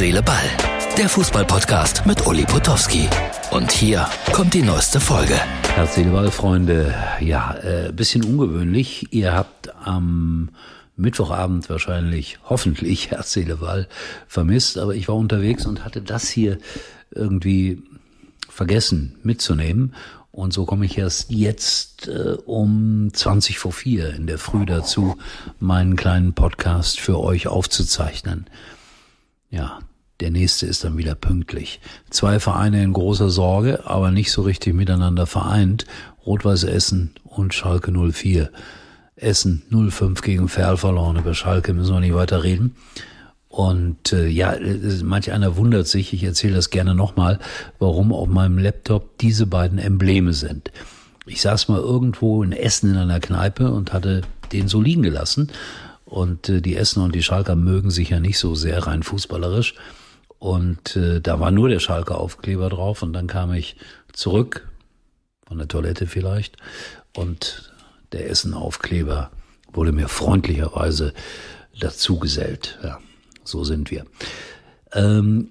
Seele, Ball. Der Fußballpodcast mit Uli Potowski. Und hier kommt die neueste Folge. Herz, Seele, Ball, Freunde. Ja, äh, bisschen ungewöhnlich. Ihr habt am Mittwochabend wahrscheinlich, hoffentlich, Herz, Seele, Ball vermisst. Aber ich war unterwegs und hatte das hier irgendwie vergessen mitzunehmen. Und so komme ich erst jetzt äh, um 20 vor 4 in der Früh dazu, meinen kleinen Podcast für euch aufzuzeichnen. Ja, der nächste ist dann wieder pünktlich. Zwei Vereine in großer Sorge, aber nicht so richtig miteinander vereint. Rot-Weiß Essen und Schalke 04. Essen 05 gegen Ferl verloren. Über Schalke müssen wir nicht weiter reden. Und äh, ja, manch einer wundert sich, ich erzähle das gerne nochmal, warum auf meinem Laptop diese beiden Embleme sind. Ich saß mal irgendwo in Essen in einer Kneipe und hatte den so liegen gelassen. Und äh, die Essener und die Schalker mögen sich ja nicht so sehr rein fußballerisch. Und äh, da war nur der Schalker Aufkleber drauf. Und dann kam ich zurück, von der Toilette vielleicht, und der Essen Aufkleber wurde mir freundlicherweise dazu gesellt. Ja. So sind wir. Ähm,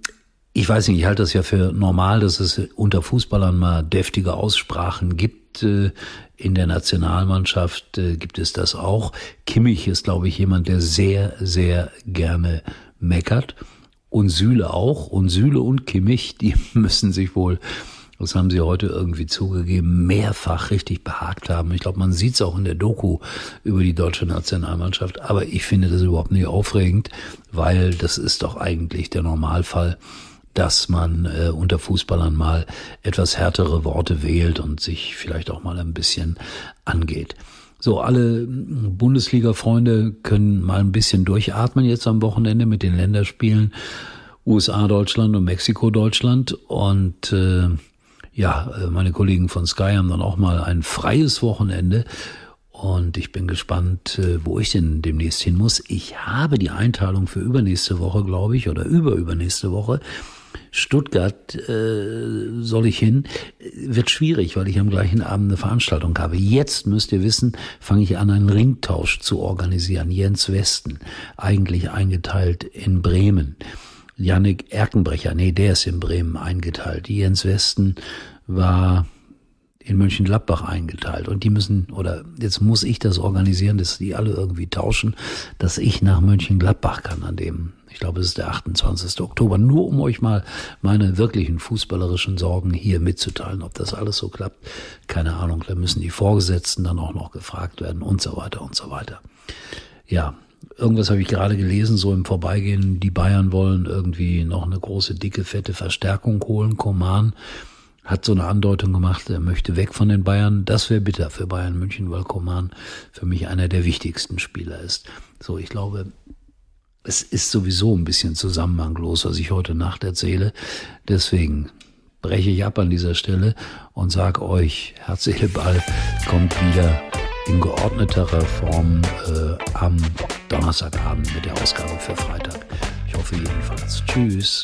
ich weiß nicht, ich halte das ja für normal, dass es unter Fußballern mal deftige Aussprachen gibt. Äh, in der Nationalmannschaft äh, gibt es das auch. Kimmich ist, glaube ich, jemand, der sehr, sehr gerne meckert. Und Süle auch. Und Süle und Kimmich, die müssen sich wohl das haben sie heute irgendwie zugegeben, mehrfach richtig behagt haben. Ich glaube, man sieht es auch in der Doku über die deutsche Nationalmannschaft. Aber ich finde das überhaupt nicht aufregend, weil das ist doch eigentlich der Normalfall dass man äh, unter Fußballern mal etwas härtere Worte wählt und sich vielleicht auch mal ein bisschen angeht. So, alle Bundesliga-Freunde können mal ein bisschen durchatmen jetzt am Wochenende mit den Länderspielen USA, Deutschland und Mexiko, Deutschland. Und äh, ja, äh, meine Kollegen von Sky haben dann auch mal ein freies Wochenende. Und ich bin gespannt, äh, wo ich denn demnächst hin muss. Ich habe die Einteilung für übernächste Woche, glaube ich, oder überübernächste Woche. Stuttgart äh, soll ich hin. Wird schwierig, weil ich am gleichen Abend eine Veranstaltung habe. Jetzt müsst ihr wissen, fange ich an, einen Ringtausch zu organisieren. Jens Westen, eigentlich eingeteilt in Bremen. Yannick Erkenbrecher, nee, der ist in Bremen eingeteilt. Jens Westen war in Mönchengladbach eingeteilt und die müssen, oder jetzt muss ich das organisieren, dass die alle irgendwie tauschen, dass ich nach Mönchengladbach kann an dem, ich glaube, es ist der 28. Oktober, nur um euch mal meine wirklichen fußballerischen Sorgen hier mitzuteilen, ob das alles so klappt, keine Ahnung, da müssen die Vorgesetzten dann auch noch gefragt werden und so weiter und so weiter. Ja, irgendwas habe ich gerade gelesen, so im Vorbeigehen, die Bayern wollen irgendwie noch eine große, dicke, fette Verstärkung holen. Koman hat so eine Andeutung gemacht, er möchte weg von den Bayern. Das wäre bitter für Bayern München, weil Koman für mich einer der wichtigsten Spieler ist. So, ich glaube, es ist sowieso ein bisschen zusammenhanglos, was ich heute Nacht erzähle. Deswegen breche ich ab an dieser Stelle und sag euch, Herz, Seele, Ball kommt wieder in geordneterer Form äh, am Donnerstagabend mit der Ausgabe für Freitag. Ich hoffe jedenfalls. Tschüss.